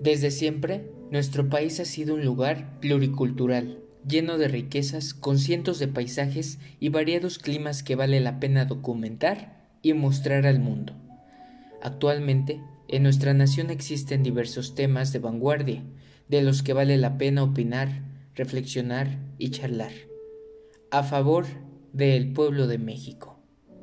Desde siempre, nuestro país ha sido un lugar pluricultural, lleno de riquezas, con cientos de paisajes y variados climas que vale la pena documentar y mostrar al mundo. Actualmente, en nuestra nación existen diversos temas de vanguardia, de los que vale la pena opinar, reflexionar y charlar, a favor del pueblo de México.